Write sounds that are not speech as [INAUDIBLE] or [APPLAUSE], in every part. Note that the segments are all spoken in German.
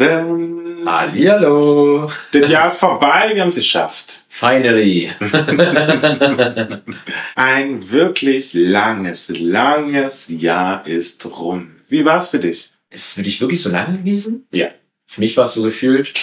Lieben. Hallihallo. Das Jahr ist vorbei, wir haben es geschafft. Finally. [LAUGHS] Ein wirklich langes, langes Jahr ist rum. Wie war's für dich? Ist es für dich wirklich so lange gewesen? Ja. Für mich war es so gefühlt,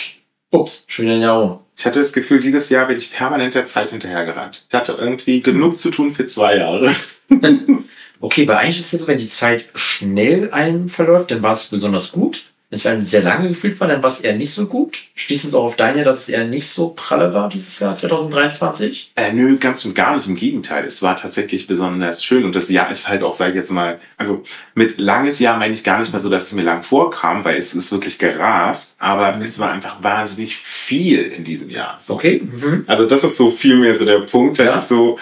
ups, schon wieder ein Jahr um. Ich hatte das Gefühl, dieses Jahr bin ich permanent der Zeit hinterhergerannt. Ich hatte irgendwie genug zu tun für zwei Jahre. [LAUGHS] Okay, weil eigentlich ist es so, wenn die Zeit schnell einem verläuft, dann war es besonders gut. Wenn es einem sehr lange gefühlt war, dann war es eher nicht so gut. Schließt es auch auf deine, dass es eher nicht so pralle war dieses Jahr 2023? Äh, nö, ganz und gar nicht. Im Gegenteil. Es war tatsächlich besonders schön. Und das Jahr ist halt auch, sag ich jetzt mal, also mit langes Jahr meine ich gar nicht mal so, dass es mir lang vorkam, weil es ist wirklich gerast. Aber es war einfach wahnsinnig viel in diesem Jahr. So. Okay. Mhm. Also das ist so viel mehr so der Punkt, dass Ja. ich so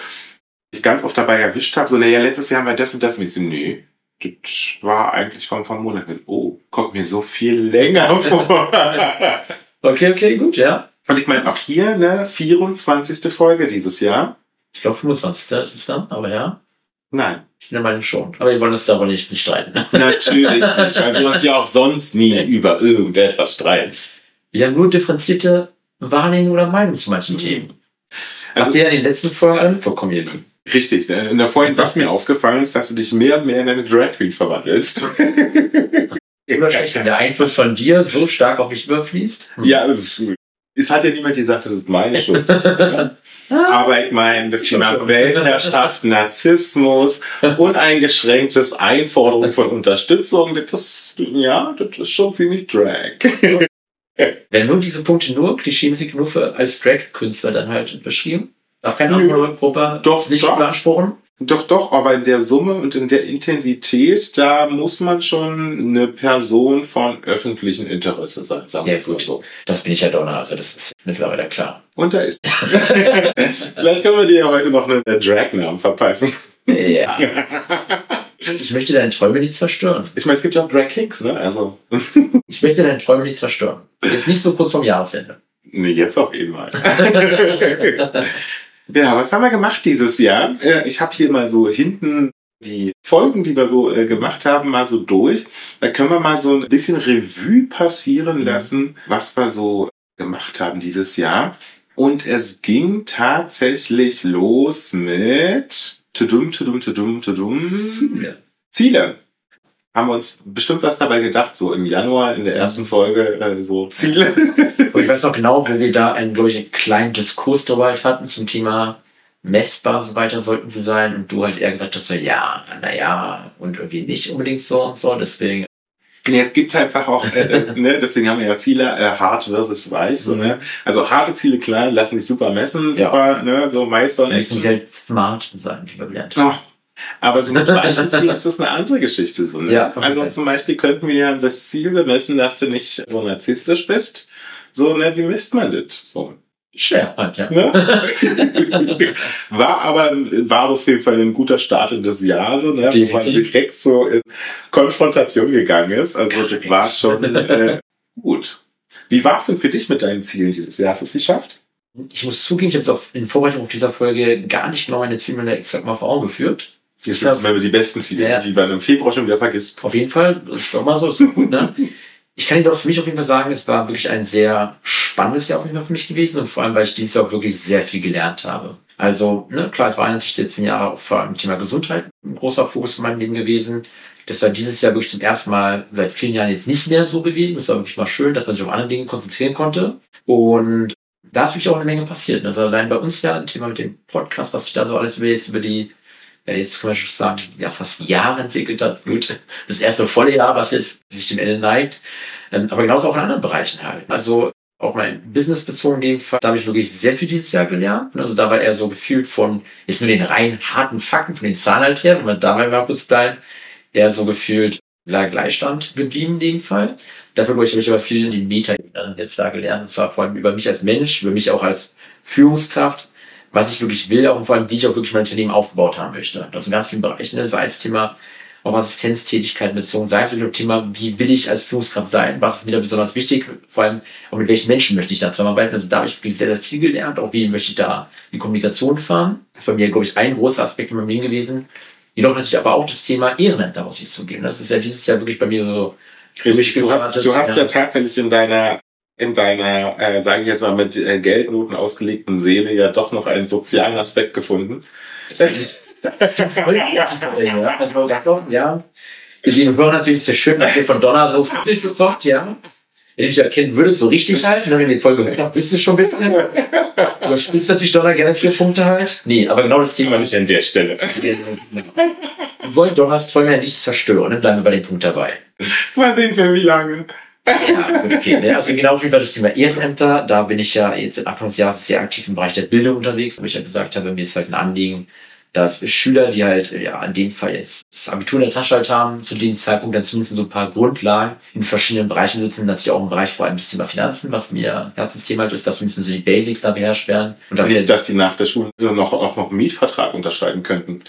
mich ganz oft dabei erwischt habe, so, naja, letztes Jahr haben wir das und das. Und ich so, nee, das war eigentlich von vom Monat. Oh, kommt mir so viel länger [LAUGHS] vor. Okay, okay, gut, ja. und ich meine, auch hier, ne, 24. Folge dieses Jahr. Ich glaube 25. ist es dann, aber ja. Nein, Ich nehme meine schon. Aber wir wollen uns darüber nicht, nicht streiten. natürlich nicht, weil wir uns ja auch sonst nie über irgendetwas streiten. Wir haben nur differenzierte Wahrnehmung oder Meinung zu manchen Themen. Also- Habt ihr ja in den letzten Folgen alle mitbekommen, ihr Lieben. Richtig, ne? in der vorhin, was mir aufgefallen ist, dass du dich mehr und mehr in eine Drag Queen verwandelst. [LAUGHS] Wahrscheinlich, wenn der Einfluss von dir so stark auf mich überfließt. Hm. Ja, es hat ja niemand gesagt, dass es meine Schuld ist. [LAUGHS] Aber ich meine, das Thema. Weltherrschaft, Narzissmus, uneingeschränktes Einforderung von Unterstützung, das, ja, das ist schon ziemlich Drag. Werden nur diese Punkte nur klischeemäßig nur für als Drag-Künstler dann halt beschrieben? Darf keine andere Gruppe Doch, nicht doch. beanspruchen? Doch, doch, aber in der Summe und in der Intensität, da muss man schon eine Person von öffentlichem Interesse sein, sagen Ja, gut. so. Das bin ich ja Donner, also das ist mittlerweile klar. Und da ist. [LAUGHS] Vielleicht können wir dir ja heute noch einen Drag-Namen verpassen. Ja. [LAUGHS] Ich möchte deine Träume nicht zerstören. Ich meine, es gibt ja auch Drag Kings, ne? Also, [LAUGHS] Ich möchte deine Träume nicht zerstören. Jetzt nicht so kurz vorm Jahresende. nee, jetzt auf jeden Fall. Ja, was haben wir gemacht dieses Jahr? Äh, Ich habe hier mal so hinten die Folgen, die wir so äh, gemacht haben, mal so durch. Da können wir mal so ein bisschen Revue passieren lassen, was wir so gemacht haben dieses Jahr. Und es ging tatsächlich los mit Tudum, Tudum, Tudum, Tudum. Ziele. Haben wir uns bestimmt was dabei gedacht, so im Januar in der ersten Folge, äh, so Ziele. [LAUGHS] Und ich weiß noch genau, wo wir da einen, glaube ich, einen kleinen Diskurs darüber halt hatten zum Thema messbar, so weiter sollten sie sein. Und du halt eher gesagt hast, so, ja, naja, und irgendwie nicht unbedingt so und so. Deswegen, Nee, es gibt einfach auch, äh, äh, ne, deswegen haben wir ja Ziele, äh, hart versus weich, so, ne? Also harte Ziele, klar, lassen sich super messen, Ja. super, ne, so Meister müssen sie halt smart sein, wie wir gelernt haben. Oh. Aber so mit weichen Zielen [LAUGHS] ist das eine andere Geschichte, so, ne? Ja, Also zum Beispiel könnten wir ja das Ziel bemessen, dass du nicht so narzisstisch bist. So, ne, wie misst man das? So, Schwer ja. Ne? war aber war auf jeden Fall ein guter Start in das Jahr, so, ne? wo man direkt so in Konfrontation gegangen ist. Also das war schon äh, gut. Wie war es denn für dich mit deinen Zielen dieses Jahr? Hast du es geschafft? Ich muss zugeben, ich habe auf- in Vorbereitung auf dieser Folge gar nicht genau meine Ziele exakt mal vor Augen geführt. Das sind immer die besten Ziele, Ja. die, man im Februar schon wieder vergisst. Auf jeden Fall, das ist doch mal so, ist doch gut, ne? Ich kann Ihnen doch für mich auf jeden Fall sagen, es war wirklich ein sehr spannendes Jahr auf jeden Fall für mich gewesen und vor allem, weil ich dieses Jahr auch wirklich sehr viel gelernt habe. Also, ne, klar, es war natürlich die letzten Jahre auch vor allem Thema Gesundheit ein großer Fokus in meinem Leben gewesen. Das war dieses Jahr wirklich zum ersten Mal seit vielen Jahren jetzt nicht mehr so gewesen. Das war wirklich mal schön, dass man sich auf andere Dinge konzentrieren konnte. Und da ist wirklich auch eine Menge passiert. Also allein bei uns ja ein Thema mit dem Podcast, was sich da so alles über jetzt über die, jetzt kann man schon sagen, ja, fast Jahre entwickelt hat. Gut, das erste volle Jahr, was jetzt sich dem Ende neigt. Ähm, aber genauso auch in anderen Bereichen halt. Also auch mein Business bezogen in dem Fall, da habe ich wirklich sehr viel dieses Jahr gelernt. Also da war eher so gefühlt von, jetzt nur den rein harten Fakten, von den Zahlen halt her, wenn man dabei mal kurz bleiben, eher so gefühlt ja, Gleichstand geblieben in dem Fall. Dafür habe ich aber viel in den meta jetzt da gelernt, und zwar vor allem über mich als Mensch, über mich auch als Führungskraft, was ich wirklich will, auch und vor allem, wie ich auch wirklich mein Unternehmen aufgebaut haben möchte. Das sind ganz viele Bereiche, ne? sei es Thema auf Assistenztätigkeiten bezogen, sei es dem Thema, wie will ich als Führungskraft sein, was ist mir da besonders wichtig, vor allem auch mit welchen Menschen möchte ich da zusammenarbeiten. Also da habe ich wirklich sehr, sehr viel gelernt, auch wie möchte ich da die Kommunikation fahren. Das ist bei mir, glaube ich, ein großer Aspekt in meinem Leben gewesen. Jedoch natürlich aber auch das Thema Ehrenamt daraus zu geben. Das ist ja dieses Jahr wirklich bei mir so. Richtig, du hast, du hast ja. ja tatsächlich in deiner in deiner, äh, sage ich jetzt mal, mit äh, Geldnoten ausgelegten Seele ja doch noch einen sozialen Aspekt gefunden. [LAUGHS] also ganz offen, ja. Die Hörer natürlich sehr schön, dass ihr von Donner so viel bekommt, ja. Wenn ihr mich erkennen würdet, so richtig halt, wenn ihr die Folge gehört habt, wisst ihr schon ein bisschen. Überspitzt natürlich Donner gerne vier Punkte halt. Nee, aber genau das Thema. nicht an der Stelle. Wir wollen Donners Träume ja nicht zerstören, dann bleiben wir bei dem Punkt dabei. Mal sehen, für wie lange. Ja, gut, okay. Ne? Also genau wie das Thema Ehrenämter, da bin ich ja jetzt Anfang des Jahres sehr aktiv im Bereich der Bildung unterwegs, wo ich ja gesagt habe, mir ist halt ein Anliegen, dass Schüler, die halt, ja, in dem Fall jetzt das Abitur in der Tasche halt haben, zu dem Zeitpunkt dann zumindest so ein paar Grundlagen in verschiedenen Bereichen sitzen, natürlich auch im Bereich vor allem das Thema Finanzen, was mir Herzensthema halt ist, dass zumindest so die Basics da beherrscht werden. Und Nicht, dass die nach der Schule noch, auch noch einen Mietvertrag unterschreiben könnten.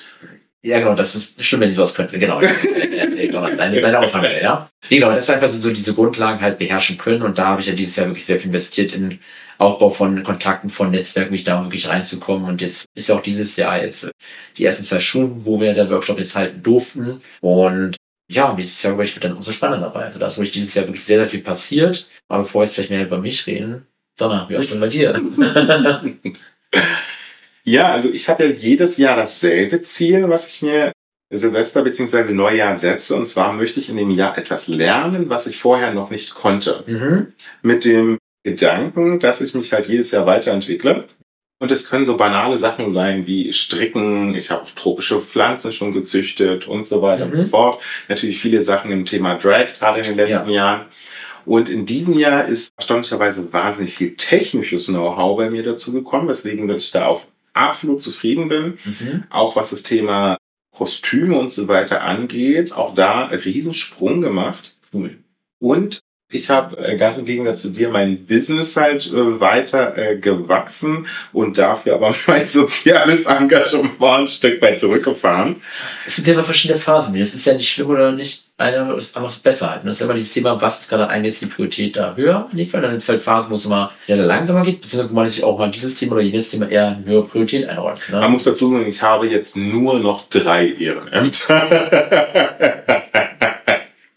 Ja, genau, das ist schlimm, wenn die sowas könnten. Genau. [LAUGHS] genau deine, deine Aussage, ja. Genau, das ist einfach so diese Grundlagen halt beherrschen können. Und da habe ich ja dieses Jahr wirklich sehr viel investiert in Aufbau von Kontakten, von Netzwerken, mich da wirklich reinzukommen. Und jetzt ist ja auch dieses Jahr jetzt die ersten zwei Schulen, wo wir den Workshop jetzt halten durften. Und ja, dieses Jahr, ich, wird dann umso spannender dabei. Also da ist wirklich dieses Jahr wirklich sehr, sehr viel passiert. Aber bevor wir jetzt vielleicht mehr über mich reden, sondern wie auch schon bei dir. [LAUGHS] Ja, also ich habe ja jedes Jahr dasselbe Ziel, was ich mir Silvester bzw. Neujahr setze. Und zwar möchte ich in dem Jahr etwas lernen, was ich vorher noch nicht konnte. Mhm. Mit dem Gedanken, dass ich mich halt jedes Jahr weiterentwickle. Und es können so banale Sachen sein wie Stricken, ich habe tropische Pflanzen schon gezüchtet und so weiter mhm. und so fort. Natürlich viele Sachen im Thema Drag, gerade in den letzten ja. Jahren. Und in diesem Jahr ist erstaunlicherweise wahnsinnig viel technisches Know-how bei mir dazu gekommen, weswegen ich da auf absolut zufrieden bin. Mhm. Auch was das Thema Kostüme und so weiter angeht. Auch da Riesensprung gemacht. Cool. Und ich habe äh, ganz im Gegensatz zu dir mein Business halt äh, weiter äh, gewachsen und dafür aber [LAUGHS] mein soziales Engagement ein Stück weit zurückgefahren. Es gibt ja immer verschiedene Phasen. Das ist ja nicht schlimm oder nicht. Einer ist einfach besser halt. Und das ist immer dieses Thema, was ist gerade eigentlich die Priorität da höher in dem Fall. Dann gibt es halt Phasen, wo es immer eher langsamer geht, beziehungsweise wo man sich auch mal dieses Thema oder jenes Thema eher eine höhere Priorität einräumt. Ne? Man muss dazu sagen, ich habe jetzt nur noch drei Ehrenämter.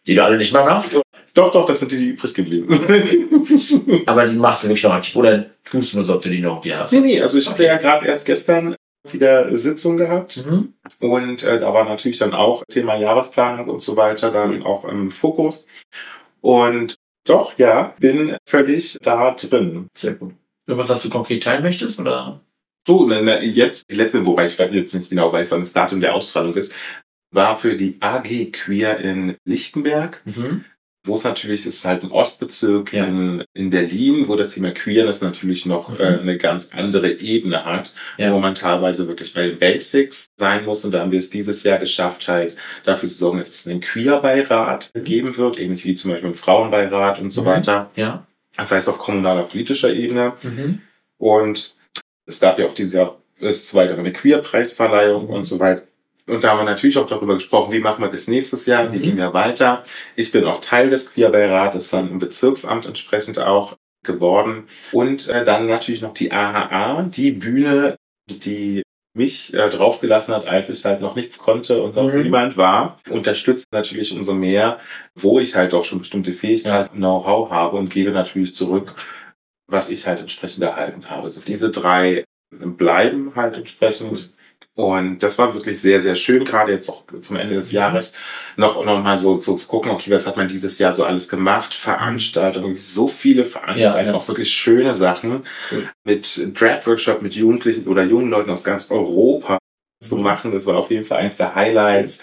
die du alle nicht mal machst. Doch, doch, das sind die, die übrig geblieben sind. [LAUGHS] Aber die machst du wirklich noch aktiv oder tust du nur so, ob du die noch irgendwie hast? Nee, nee, also ich okay. habe ja gerade erst gestern wieder Sitzung gehabt mhm. und äh, da war natürlich dann auch Thema Jahresplanung und so weiter dann auch im Fokus. Und doch, ja, bin völlig da drin. Sehr gut. Irgendwas, was du konkret teilen möchtest, oder? So, na, na, jetzt, die letzte, wobei ich jetzt nicht genau weiß, wann das Datum der Ausstrahlung ist, war für die AG Queer in Lichtenberg. Mhm wo es natürlich ist halt ein Ostbezirk ja. in, in Berlin, wo das Thema Queerness natürlich noch mhm. äh, eine ganz andere Ebene hat, ja. wo man teilweise wirklich bei Basics sein muss. Und da haben wir es dieses Jahr geschafft, halt dafür zu sorgen, dass es einen Queerbeirat mhm. geben wird, ähnlich wie zum Beispiel einen Frauenbeirat und so mhm. weiter. Ja. Das heißt auf kommunaler politischer Ebene. Mhm. Und es gab ja auch dieses Jahr das zweite eine Queerpreisverleihung und so weiter. Und da haben wir natürlich auch darüber gesprochen, wie machen wir das nächstes Jahr, wie mhm. gehen wir weiter. Ich bin auch Teil des Queerbeirates, dann im Bezirksamt entsprechend auch geworden. Und äh, dann natürlich noch die AHA, die Bühne, die mich äh, draufgelassen hat, als ich halt noch nichts konnte und noch mhm. niemand war, unterstützt natürlich umso mehr, wo ich halt auch schon bestimmte Fähigkeiten, Know-how habe und gebe natürlich zurück, was ich halt entsprechend erhalten habe. Also diese drei bleiben halt entsprechend und das war wirklich sehr, sehr schön, gerade jetzt auch zum Ende des Jahres noch, noch mal so, so zu gucken, okay, was hat man dieses Jahr so alles gemacht? Veranstaltungen, so viele Veranstaltungen, ja, ja. auch wirklich schöne Sachen cool. mit Drag-Workshop mit Jugendlichen oder jungen Leuten aus ganz Europa zu mhm. machen. Das war auf jeden Fall eines der Highlights.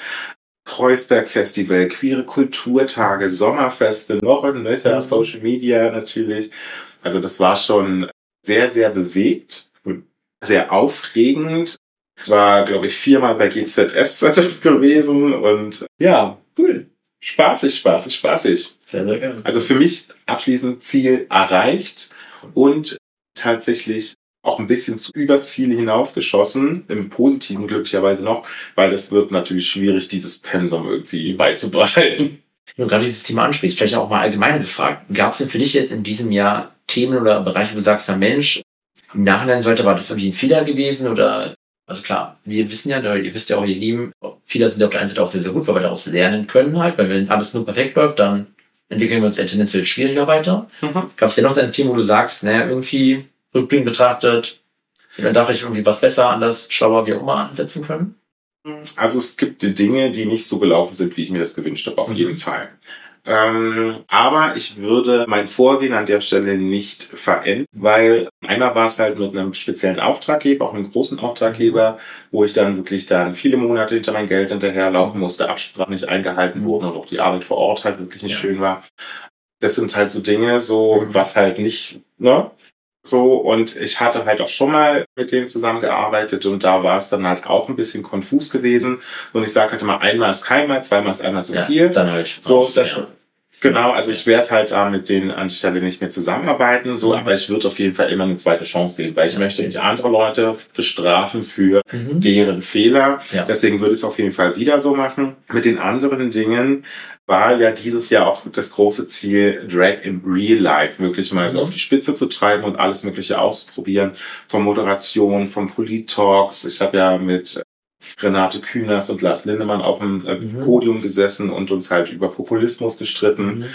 Kreuzberg Festival, queere Kulturtage, Sommerfeste, noch ein Löcher, mhm. Social Media natürlich. Also das war schon sehr, sehr bewegt, sehr aufregend. War, glaube ich, viermal bei GZS [LAUGHS] gewesen und ja, cool. Spaßig, spaßig, spaßig. Sehr, sehr gerne. Also für mich abschließend Ziel erreicht und tatsächlich auch ein bisschen zu übers Ziel hinausgeschossen, im Positiven glücklicherweise noch, weil es wird natürlich schwierig, dieses Pensum irgendwie beizubehalten. Wenn du gerade dieses Thema ansprichst, vielleicht auch mal allgemein gefragt, gab es denn für dich jetzt in diesem Jahr Themen oder Bereiche, wo du sagst, na Mensch, im Nachhinein sollte, war das irgendwie ein Fehler gewesen oder, also klar, wir wissen ja, ihr wisst ja auch, ihr Lieben, Fehler sind auf der einen Seite auch sehr, sehr gut, weil wir daraus lernen können halt, weil wenn alles nur perfekt läuft, dann entwickeln wir uns ja tendenziell schwieriger weiter. Mhm. Gab es denn noch ein Thema, wo du sagst, naja, irgendwie rückblickend betrachtet, man darf ich irgendwie was besser, anders, schlauer, wie auch immer ansetzen können? Also es gibt die Dinge, die nicht so gelaufen sind, wie ich mir das gewünscht habe, auf Mhm. jeden Fall. Ähm, aber ich würde mein Vorgehen an der Stelle nicht verändern, weil einmal war es halt mit einem speziellen Auftraggeber, auch einem großen Auftraggeber, wo ich dann wirklich dann viele Monate hinter mein Geld hinterherlaufen musste, Absprachen nicht eingehalten wurden und auch die Arbeit vor Ort halt wirklich nicht Ja. schön war. Das sind halt so Dinge, so Mhm. was halt nicht, ne? So, und ich hatte halt auch schon mal mit denen zusammengearbeitet und da war es dann halt auch ein bisschen konfus gewesen. Und ich sage halt immer, einmal ist keinmal, zweimal ist einmal zu Ja, viel. dann halt. So, raus, das, ja. Genau, also ich werde halt da mit denen an der Stelle nicht mehr zusammenarbeiten, so, Mhm. aber ich würde auf jeden Fall immer eine zweite Chance geben, weil ich möchte nicht andere Leute bestrafen für Mhm. deren Fehler. Ja. Deswegen würde ich es auf jeden Fall wieder so machen. Mit den anderen Dingen war ja dieses Jahr auch das große Ziel, Drag im Real Life wirklich mal so Mhm. auf die Spitze zu treiben und alles Mögliche auszuprobieren. Von Moderation, von Polit-Talks. Ich habe ja mit Renate Künast und Lars Lindemann auf dem äh, Mhm. Podium gesessen und uns halt über Populismus gestritten Mhm.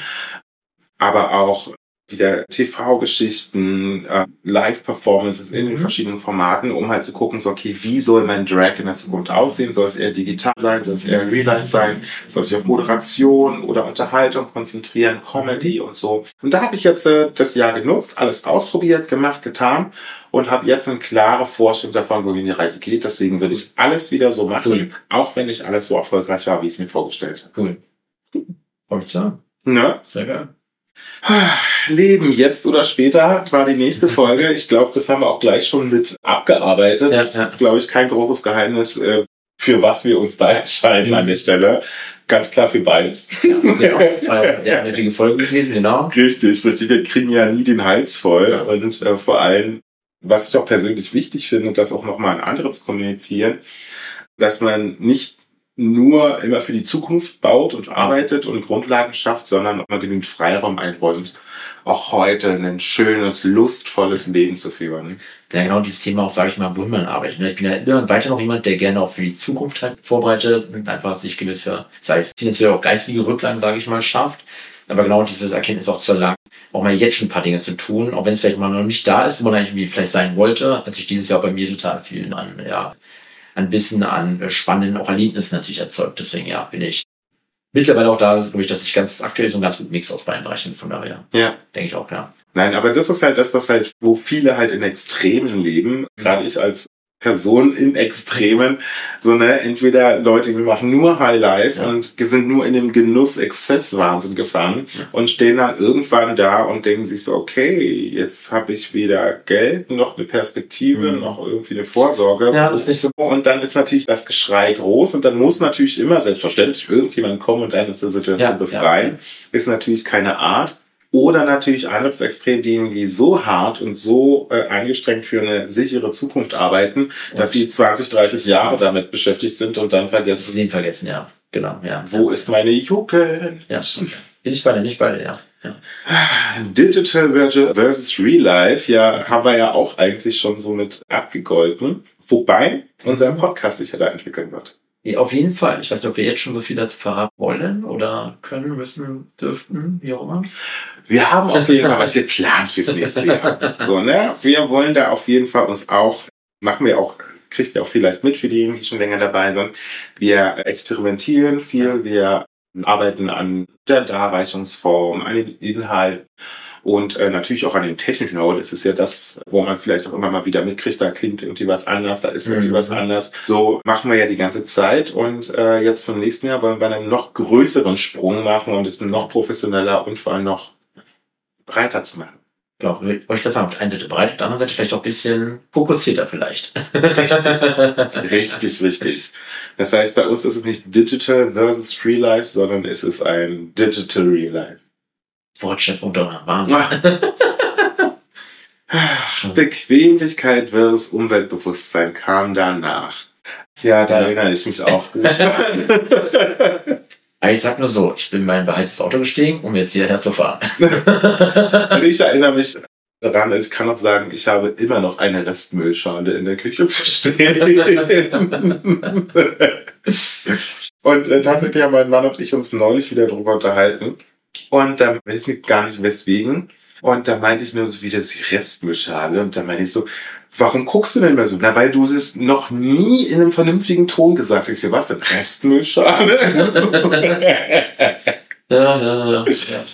aber auch wieder TV-Geschichten, äh, Live-Performances in den Mhm. verschiedenen Formaten, um halt zu gucken, so, okay, wie soll mein Drag in der Zukunft aussehen? Soll es eher digital sein? Soll es eher real life sein? Soll es sich auf Moderation oder Unterhaltung konzentrieren? Comedy und so. Und da habe ich jetzt äh, das Jahr genutzt, alles ausprobiert, gemacht, getan und habe jetzt eine klare Vorstellung davon, wohin die Reise geht. Deswegen würde ich alles wieder so machen, Cool. auch wenn nicht alles so erfolgreich war, wie ich es mir vorgestellt habe. Cool. Ich sagen. Ne? Sehr geil. Leben, jetzt oder später, war die nächste [LAUGHS] Folge. Ich glaube, das haben wir auch gleich schon mit abgearbeitet. Ja, das ja. ist, glaube ich, kein großes Geheimnis, äh, für was wir uns da [LAUGHS] entscheiden Mhm. an der Stelle. Ganz klar für beides. Ja, [LAUGHS] genau. Das war ja eine nötige Folge gewesen, genau. Richtig, richtig. Wir kriegen ja nie den Hals voll. Und äh, vor allem, was ich auch persönlich wichtig finde, und das auch nochmal an andere zu kommunizieren, dass man nicht nur immer für die Zukunft baut und arbeitet und Grundlagen schafft, sondern mal genügend Freiraum einräumt, auch heute ein schönes, lustvolles Leben zu führen. Ja, genau dieses Thema auch, sage ich mal, wohin man arbeitet. ne? Ich bin ja immer weiter noch jemand, der gerne auch für die Zukunft halt vorbereitet und einfach sich gewisse, sei es finanziell auch geistige Rücklagen, sage ich mal, schafft. Aber genau dieses Erkenntnis auch zu erlangen, auch mal jetzt schon ein paar Dinge zu tun, auch wenn es vielleicht mal noch nicht da ist, wo man eigentlich vielleicht sein wollte, hat sich dieses Jahr bei mir total viel an, ja, an Wissen, an äh, spannenden auch Erlebnissen natürlich erzeugt. Deswegen, ja, bin ich mittlerweile auch da, glaube ich, dass ich ganz aktuell so einen ganz guten Mix aus beiden Bereichen, von daher, Ja. denke ich auch, ja. Nein, aber das ist halt das, was halt, wo viele halt in Extremen leben, gerade ich als Person in Extremen, so ne, entweder Leute, die machen nur High Life Ja. und sind nur in dem Genuss Exzesswahnsinn gefangen Ja. und stehen dann irgendwann da und denken sich so, okay, jetzt habe ich weder Geld, noch eine Perspektive, Mhm. noch irgendwie eine Vorsorge. Ja, das ist nicht so- Und dann ist natürlich das Geschrei groß und dann muss natürlich immer selbstverständlich irgendjemand kommen und einen aus der Situation Ja, befreien. Ist natürlich keine Art. Oder natürlich anderes Extrem, diejenigen, die so hart und so äh, eingestrengt für eine sichere Zukunft arbeiten, dass sie 20, 30 Jahre damit beschäftigt sind und dann vergessen, Leben vergessen, ja. Genau, ja. wo ist meine Jugend? Ja, bin ich beide, nicht beide, ja. ja. Digital versu- versus Real Life, ja, haben wir ja auch eigentlich schon so mit abgegolten. Wobei unser Podcast sich ja da entwickeln wird. Auf jeden Fall. Ich weiß nicht, ob wir jetzt schon so viel dazu verraten wollen oder können, müssen, dürften, wie auch immer. Wir haben auf jeden Fall was geplant fürs [LAUGHS] nächste Jahr. So, ne? Wir wollen da auf jeden Fall uns auch, machen wir auch, kriegt ihr auch vielleicht mit für diejenigen, die schon länger dabei sind. Wir experimentieren viel, wir arbeiten an der Darreichungsform, an den Inhalten und äh, natürlich auch an dem technischen. Das ist ja das, wo man vielleicht auch immer mal wieder mitkriegt, da klingt irgendwie was anders, da ist irgendwie Mhm. was anders. So machen wir ja die ganze Zeit und äh, jetzt zum nächsten Jahr wollen wir einen noch größeren Sprung machen und es noch professioneller und vor allem noch breiter zu machen. Genau, wollte ich gerade sagen, auf der einen Seite breit, auf der anderen Seite vielleicht auch ein bisschen fokussierter vielleicht. Richtig, richtig, richtig. Das heißt, bei uns ist es nicht Digital versus Real Life, sondern es ist ein Digital Real Life. Wortschöpfung Donner, Wahnsinn. Ach, [LAUGHS] Bequemlichkeit versus Umweltbewusstsein kam danach. Ja, da Ja. erinnere ich mich auch gut. Aber [LAUGHS] ich sag nur so, ich bin in mein beheiztes Auto gestiegen, um jetzt hierher zu fahren. [LAUGHS] Ich erinnere mich daran, ich kann auch sagen, ich habe immer noch eine Restmüllschale in der Küche zu stehen. und äh, tatsächlich haben mein Mann und ich uns neulich wieder darüber unterhalten. Und dann weiß ich gar nicht weswegen. Und da meinte ich nur so, wie das die Restmüllschale. Und dann meinte ich so, warum guckst du denn immer so? Na, weil du es noch nie in einem vernünftigen Ton gesagt hast. Ich so, was denn? Restmüllschale? [LAUGHS] Ja, ja, ja. ja,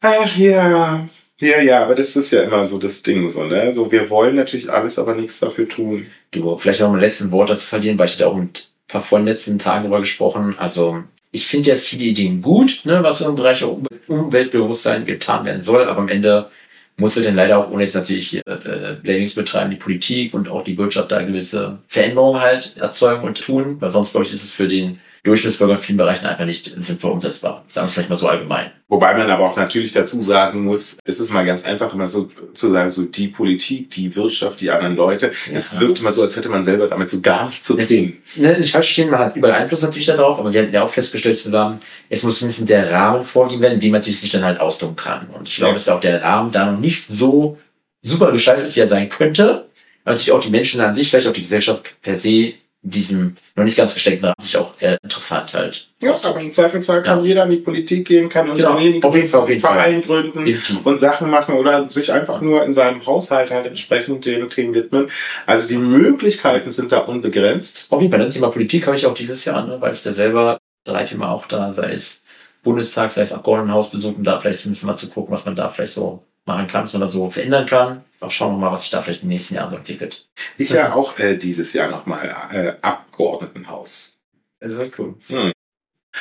Ach ja. Ja, ja, aber das ist ja immer so das Ding, so, ne? So, wir wollen natürlich alles, aber nichts dafür tun. Du, vielleicht noch mal letzten Worte zu verlieren, weil ich hatte auch mit ein paar von den letzten Tagen darüber gesprochen. Also, ich finde ja viele Ideen gut, ne, was im Bereich Um- Umweltbewusstsein getan werden soll, aber am Ende musste denn leider auch, ohne jetzt natürlich hier, äh, Blamings betreiben, die Politik und auch die Wirtschaft da gewisse Veränderungen halt erzeugen und tun, weil sonst, glaube ich, ist es für den Durchschnittsbürger in vielen Bereichen einfach nicht sinnvoll umsetzbar. Sagen wir es vielleicht mal so allgemein. Wobei man aber auch natürlich dazu sagen muss, es ist mal ganz einfach immer so zu sagen, so die Politik, die Wirtschaft, die anderen Leute. Ja. Es wirkt immer so, als hätte man selber damit so gar nichts zu tun. Ne, nicht falsch man hat überall Einfluss natürlich darauf, aber wir haben ja auch festgestellt zusammen, es muss zumindest der Rahmen vorgegeben werden, in dem man sich sich dann halt ausdrücken kann. Und ich glaube, Ja. dass auch der Rahmen da noch nicht so super gestaltet ist, wie er sein könnte. Weil natürlich auch die Menschen an sich, vielleicht auch die Gesellschaft per se, diesem noch nicht ganz gesteckten Rahmen sich auch äh, interessant halt. Ja, aber im Zweifelsfall kann Ja. jeder in die Politik gehen, kann Genau. Unternehmen Auf jeden Fall, auf jeden Fall. Verein gründen. Definitiv. und Sachen machen oder sich einfach nur in seinem Haushalt halt entsprechend den Themen widmen. Also die Möglichkeiten sind da unbegrenzt. Auf jeden Fall, das Thema Politik habe ich auch dieses Jahr, ne, weil es ja selber drei, vier Mal auch da, sei es Bundestag, sei es Abgeordnetenhaus besucht, um da vielleicht zumindest mal zu gucken, was man da vielleicht so machen kann, da so verändern kann. Auch schauen wir mal, was sich da vielleicht in den nächsten Jahren so entwickelt. Ich ja auch äh, dieses Jahr nochmal äh, Abgeordnetenhaus. Das ist cool. Hm.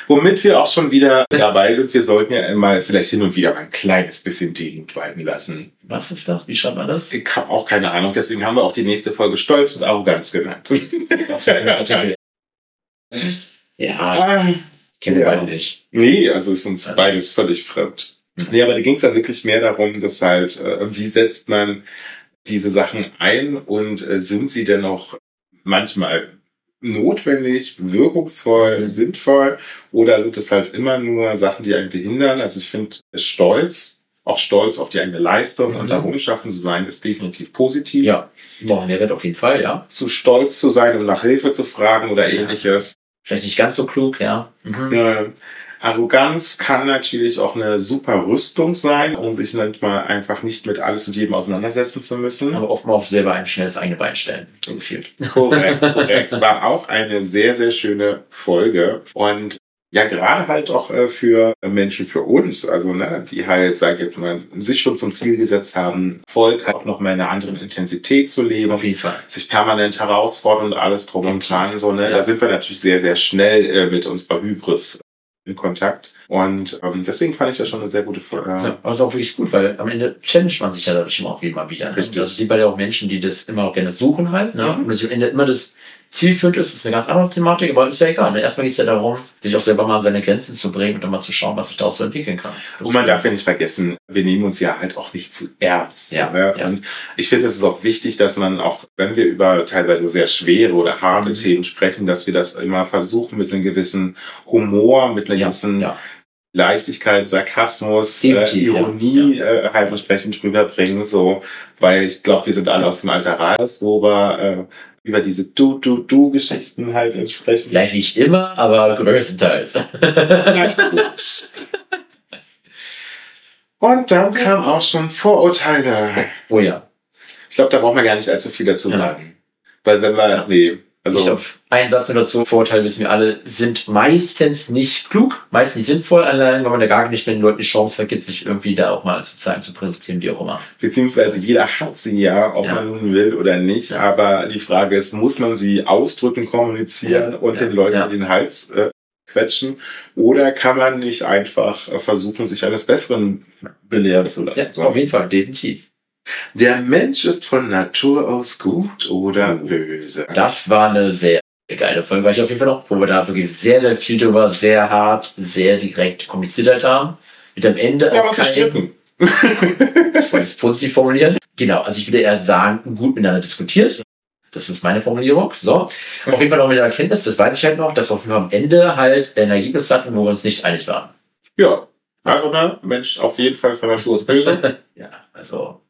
Womit wir auch schon wieder dabei sind, wir sollten ja mal vielleicht hin und wieder mal ein kleines bisschen Demut walten lassen. Was ist das? Wie schreibt man das? Ich habe auch keine Ahnung, deswegen haben wir auch die nächste Folge Stolz und Arroganz genannt. [LAUGHS] [LAUGHS] ja, Ah, kennen wir Ja. beide nicht. Nee, also ist uns beides völlig fremd. Nee, aber da ging es dann wirklich mehr darum, dass halt, äh, wie setzt man diese Sachen ein und äh, sind sie denn auch manchmal notwendig, wirkungsvoll, Mhm. sinnvoll oder sind es halt immer nur Sachen, die einen behindern? Also ich finde Stolz, auch Stolz auf die eigene Leistung Mhm. und Errungenschaften zu sein, ist definitiv positiv. Ja, brauchen Mehrwert auf jeden Fall, ja. Zu stolz zu sein, um nach Hilfe zu fragen oder Ja. ähnliches. Vielleicht nicht ganz so klug, ja. Mhm. Äh, Arroganz kann natürlich auch eine super Rüstung sein, um sich manchmal einfach nicht mit alles und jedem auseinandersetzen zu müssen. Aber oft mal auf selber ein schnelles eigene Bein stellen. So gefühlt. Korrekt, [LAUGHS] korrekt. War auch eine sehr, sehr schöne Folge. Und ja, gerade halt auch äh, für Menschen für uns, also ne, die halt, sag ich jetzt mal, sich schon zum Ziel gesetzt haben, Volk halt auch noch mal in einer anderen Intensität zu leben. Auf jeden Fall. sich permanent herausfordern und alles drum und dran. So, ne? Ja. Da sind wir natürlich sehr, sehr schnell äh, mit unserer Hybris in Kontakt. Und ähm, deswegen fand ich das schon eine sehr gute Folge. Äh, Ja, aber es ist auch wirklich gut, weil am Ende challenge man sich ja dadurch immer auch immer wieder. Ne? Richtig. Also die bei ja auch Menschen, die das immer auch gerne suchen halt, ne? Mhm. Und das am Ende immer das zielführend ist, ist eine ganz andere Thematik, aber ist ja egal. Ne? Erstmal geht es ja darum, sich auch selber mal an seine Grenzen zu bringen und dann mal zu schauen, was sich daraus so entwickeln kann. Das Und man darf ja nicht vergessen, wir nehmen uns ja halt auch nicht zu ernst. Ja, ne? ja. Und ich finde, es ist auch wichtig, dass man auch, wenn wir über teilweise sehr schwere oder harte Mhm. Themen sprechen, dass wir das immer versuchen mit einem gewissen Humor, mit einer ja, gewissen ja. Leichtigkeit, Sarkasmus, äh, Definitiv, ja. Ironie Äh, halt entsprechend rüberbringen, so, weil ich glaube, wir sind alle aus dem Alter raus, wo wir äh, über diese Du-Du-Du-Geschichten halt entsprechend. Vielleicht nicht immer, aber größtenteils. [LAUGHS] Na gut. Und dann kam auch schon Vorurteile. oh ja. Ich glaube, da braucht man gar nicht allzu viel dazu Ja. sagen. Weil wenn wir, nee, Also, ich habe einen Satz nur dazu. Vorurteile wissen wir alle, sind meistens nicht klug, meistens nicht sinnvoll, allein, weil man da gar nicht mehr den Leuten die Chance vergibt, sich irgendwie da auch mal zu zeigen, zu präsentieren, wie auch immer. beziehungsweise jeder hat sie ja, ob Ja. man nun will oder nicht. Ja. Aber die Frage ist, muss man sie ausdrücken, kommunizieren Ja. und Ja. den Leuten Ja. in den Hals äh, quetschen? Oder kann man nicht einfach äh, versuchen, sich eines Besseren belehren zu Ja, lassen? auf jeden Fall, definitiv. Der Mensch ist von Natur aus gut oder böse. Das war eine sehr geile Folge, weil ich auf jeden Fall noch, wo wir da wirklich sehr, sehr viel drüber, sehr hart, sehr direkt kommuniziert halt haben. Mit am Ende Ja, auch was kein- [LAUGHS] ich wollte es positiv formulieren. Genau, also ich würde eher sagen, gut miteinander diskutiert. Das ist meine Formulierung. So. Auf jeden Fall noch mit der Erkenntnis, das weiß ich halt noch, dass wir auf jeden Fall am Ende halt ein Ergebnis hatten, wo wir uns nicht einig waren. Ja. Also, ne, Mensch, auf jeden Fall von Natur aus böse. [LAUGHS] ja, also,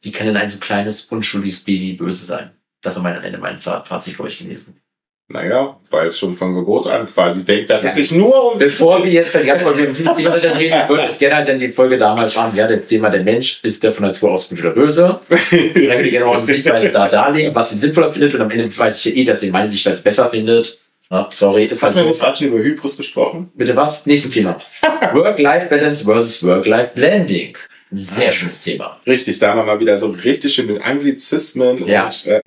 wie kann denn ein so kleines, unschuldiges Baby böse sein? Das ist mein Ende meines Fazit, glaube ich, gewesen. Naja, weil es schon von Geburt an quasi denkt, dass Ja. es sich nur um sich Bevor wir jetzt dann ganz mal mit dem Thema dann reden, [LAUGHS] würde ich gerne halt dann die Folge damals schauen, ja, das Thema der Mensch, ist der von Natur aus gut oder böse? [LAUGHS] Dann würde ich gerne mal unsere Sichtweise da darlegen, was ihn sinnvoller findet und am Ende weiß ich ja eh, dass ihr meine Sichtweise besser findet. Ja, sorry, ist halt Hatten wir gerade schon über Hybris gesprochen? Bitte was? Nächstes Thema. [LAUGHS] Work-Life-Balance versus Work-Life-Blending. Sehr schönes Thema. Richtig, da haben wir mal wieder so richtig schön in Anglizismen Ja. und äh,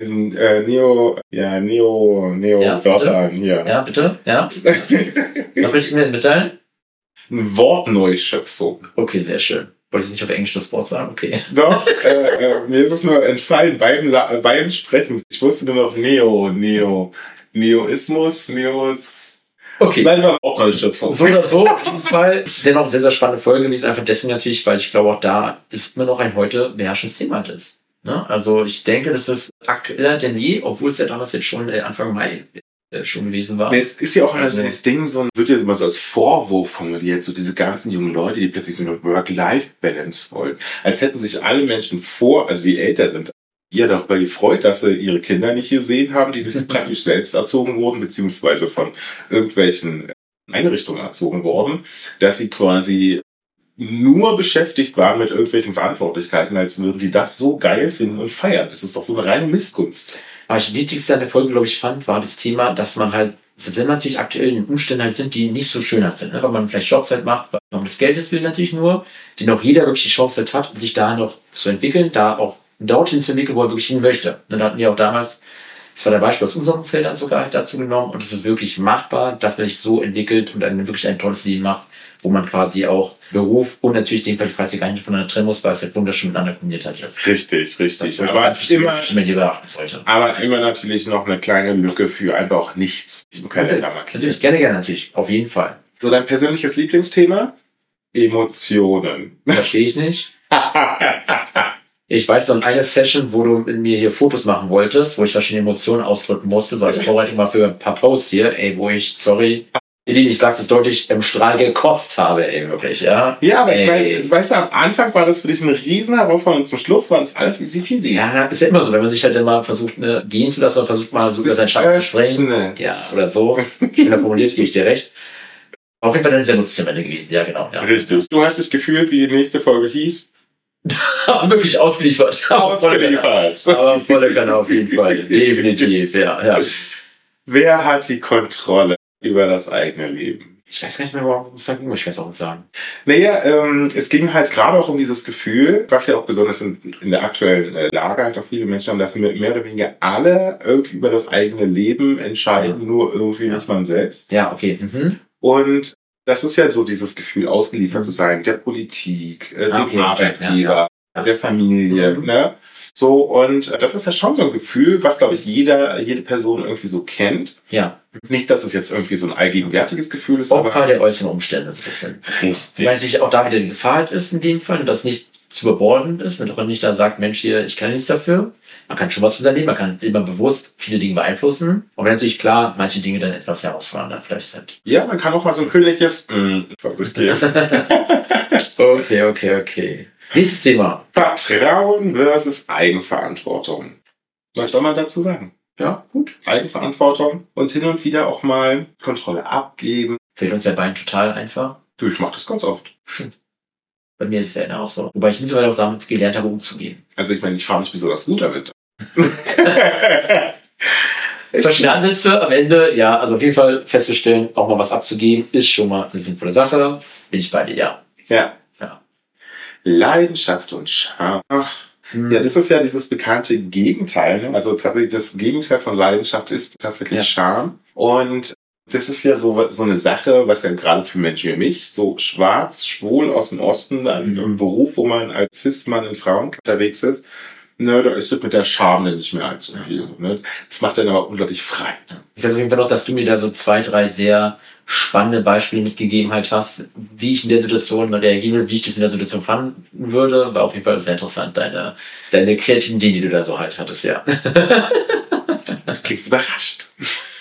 äh, Neo, ja, Neo, Neo Ja, Wörter hier. Ja, bitte? Ja? Was willst du mir mitteilen? Eine Wortneuschöpfung. Okay, sehr schön. Wollte ich nicht auf Englisch das Wort sagen? Okay. Doch, äh, äh, mir ist es nur entfallen beim, beim Sprechen. Ich wusste nur noch Neo, Neo, Neoismus, Neos. Okay. Nein, war Wortneuschöpfung. So oder so, auf jeden Fall. Dennoch sehr, sehr spannende Folge gewesen. Einfach deswegen natürlich, weil ich glaube, auch da ist mir noch ein heute beherrschendes Thema halt ist. Ne? Also ich denke, das ist aktueller denn je, obwohl es ja damals jetzt schon äh, Anfang Mai äh, schon gewesen war. Nee, Es ist ja auch also das Ding, so ein- wird ja immer so als Vorwurf formuliert, so diese ganzen jungen Leute, die plötzlich so eine Work-Life-Balance wollen. Als hätten sich alle Menschen vor, also die älter sind, ja darüber gefreut, dass sie ihre Kinder nicht gesehen haben, die sich praktisch [LAUGHS] selbst erzogen wurden, beziehungsweise von irgendwelchen Einrichtungen erzogen wurden, dass sie quasi nur beschäftigt waren mit irgendwelchen Verantwortlichkeiten, als würden die das so geil finden und feiern. Das ist doch so eine reine Missgunst. Aber das Wichtigste an der Folge, glaube ich, fand, war das Thema, dass man halt, wenn natürlich aktuell in Umständen halt sind, die nicht so schön halt sind, ne? weil man vielleicht Jobs halt macht, weil man des Geldes will natürlich nur, den auch jeder wirklich die Chance halt hat, sich da noch zu entwickeln, da auch dorthin zu entwickeln, wo er wirklich hin möchte. Dann hatten wir auch damals, das war der Beispiel aus unserem Feld dann sogar halt dazu genommen und es ist wirklich machbar, dass man sich so entwickelt und dann wirklich ein tolles Leben macht, wo man quasi auch Beruf und natürlich den Fall, ihr gar nicht voneinander trennen muss, weil es halt wunderschön miteinander kombiniert halt ist. Richtig, richtig. Aber immer. Aber immer natürlich noch eine kleine Lücke für einfach auch nichts im Kalender markieren. Natürlich, gerne, gerne, natürlich. Auf jeden Fall. So dein persönliches Lieblingsthema? Emotionen. Verstehe ich nicht. [LAUGHS] Ich weiß noch eine Session, wo du mit mir hier Fotos machen wolltest, wo ich verschiedene Emotionen ausdrücken musste, so als Vorbereitung mal für ein paar Posts hier, ey, wo ich, sorry, ich sag's es deutlich, im Strahl gekotzt habe, ey, wirklich, ja. ja, aber ich Ey. meine, weißt du, am Anfang war das für dich eine riesen Herausforderung und zum Schluss war das alles easy peasy. Ja, ist ja immer so, wenn man sich halt immer versucht, ne, gehen zu lassen, oder versucht mal so über seinen Schatten zu sprechen. öffnet. Ja, oder so. Schöner formuliert, gebe ich dir recht. Auf jeden Fall eine sehr lustig am Ende gewesen, ja, genau, ja. Richtig. Du hast dich gefühlt, wie die nächste Folge hieß. [LAUGHS] Wirklich ausgeliefert. Ausgeliefert. Aber volle Kanne auf jeden Fall. [LAUGHS] Definitiv, ja, ja. Wer hat die Kontrolle über das eigene Leben? Ich weiß gar nicht mehr, worum es da ging, muss ich jetzt auch nicht sagen. Naja, ähm, es ging halt gerade auch um dieses Gefühl, was ja auch besonders in, in der aktuellen äh, Lage halt auch viele Menschen haben, dass mehr mehr oder weniger alle irgendwie über das eigene Leben entscheiden, nur irgendwie Ja. nicht man selbst. Ja, okay. Mhm. Und das ist ja so dieses Gefühl, ausgeliefert zu sein, der Politik, äh, Ah, dem okay, Arbeitgeber, ja, der Familie, Mhm. ne? So, und äh, das ist ja schon so ein Gefühl, was, glaube ich, jeder, jede Person irgendwie so kennt. Ja, Nicht, dass es jetzt irgendwie so ein allgegenwärtiges Gefühl ist, Opfer der äußeren Umstände richtig. Weil sich auch da wieder die Gefahr ist in dem Fall, und das nicht zu überbordend ist, und dass man nicht dann sagt, Mensch, hier, ich kann nichts dafür. Man kann schon was unternehmen, man kann immer bewusst viele Dinge beeinflussen. Aber natürlich klar, manche Dinge dann etwas herausfordernder vielleicht sind. Ja, man kann auch mal so ein königliches mm, von sich geben. okay, okay, okay. Nächstes Thema. Vertrauen versus Eigenverantwortung. Soll ich doch mal dazu sagen? Ja, gut. Eigenverantwortung und hin und wieder auch mal Kontrolle abgeben. Fehlt uns der Bein total einfach. Du, ich mach das ganz oft. Stimmt. Bei mir ist es ja eine Herausforderung. Wobei ich mittlerweile auch damit gelernt habe, umzugehen. Also ich meine, ich fahre nicht besonders gut damit. [LAUGHS] Verschmerzenhilfe am Ende, ja, also auf jeden Fall festzustellen, auch mal was abzugeben, ist schon mal eine sinnvolle Sache. Bin ich bei dir, ja. Ja. Ja. Leidenschaft und Scham. Ach, ja, das ist ja dieses bekannte Gegenteil. Ne? Also tatsächlich das Gegenteil von Leidenschaft ist tatsächlich Ja. Scham. Und Das ist ja so, so eine Sache, was ja gerade für Menschen wie mich, so schwarz, schwul aus dem Osten, ein, ein Beruf, wo man als Cis-Mann in Frauen unterwegs ist, ne, da ist das mit der Scham nicht mehr allzu viel. Ne? Das macht dann aber unglaublich frei. Ich weiß auf jeden Fall noch, dass du mir da so zwei, drei sehr spannende Beispiele mitgegeben halt hast, wie ich in der Situation reagieren würde, wie ich das in der Situation fanden würde. War auf jeden Fall sehr interessant, deine, deine kreativen Ideen, die du da so halt hattest, ja. [LAUGHS] Du klingst überrascht. [LAUGHS]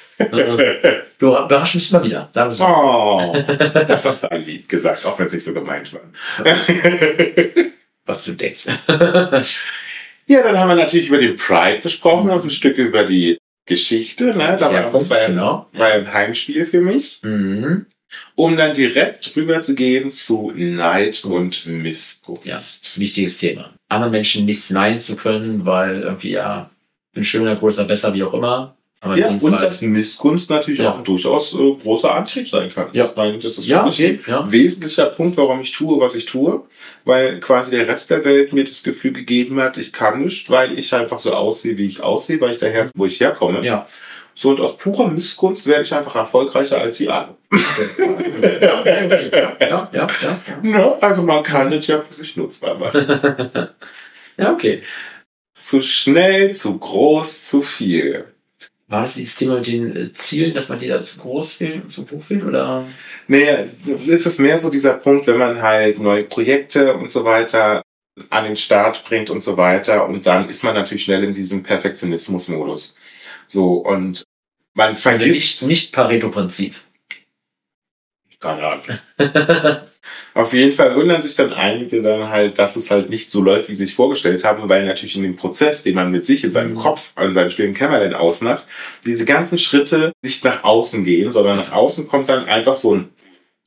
Du überraschst mich mal wieder. Sagen so. Oh, das hast du an lieb gesagt, auch wenn es nicht so gemeint war. Was du denkst. Ja, dann haben wir natürlich über den Pride gesprochen und ein Stück über die Geschichte. Ne? Da Ja, war, das war ja, genau. war ja ein Heimspiel für mich. Mhm. Um dann direkt drüber zu gehen zu Neid und Missgunst. Wichtiges Thema. Anderen Menschen nichts nein zu können, weil irgendwie, ja, bin schöner, größer, besser, wie auch immer. Aber Ja, und dass Missgunst natürlich Ja. auch durchaus äh, großer Antrieb sein kann. Ja. Ich meine, das ist ja, okay, ein wesentlicher Punkt, warum ich tue, was ich tue, weil quasi der Rest der Welt mir das Gefühl gegeben hat, ich kann nicht, weil ich einfach so aussehe, wie ich aussehe, weil ich daher, wo ich herkomme. Ja. So, und aus purer Missgunst werde ich einfach erfolgreicher als sie alle. ja, okay. ja, ja, ja. Ja, also man kann das ja für sich nutzbar machen. [LAUGHS] Ja, okay. zu schnell, zu groß, zu viel. War das dieses Thema mit den äh, Zielen, dass man die da zu groß will und zu hoch will? Oder? Nee, ist es mehr so dieser Punkt, wenn man halt neue Projekte und so weiter an den Start bringt und so weiter und dann ist man natürlich schnell in diesem Perfektionismus-Modus. So, und man Also vergisst... nicht, nicht Pareto-Prinzip. Keine Ahnung. [LAUGHS] Auf jeden Fall wundern sich dann einige dann halt, dass es halt nicht so läuft, wie sie sich vorgestellt haben, weil natürlich in dem Prozess, den man mit sich in seinem Mhm. Kopf, an seinem stillen Kämmerlein ausmacht, diese ganzen Schritte nicht nach außen gehen, sondern nach außen kommt dann einfach so ein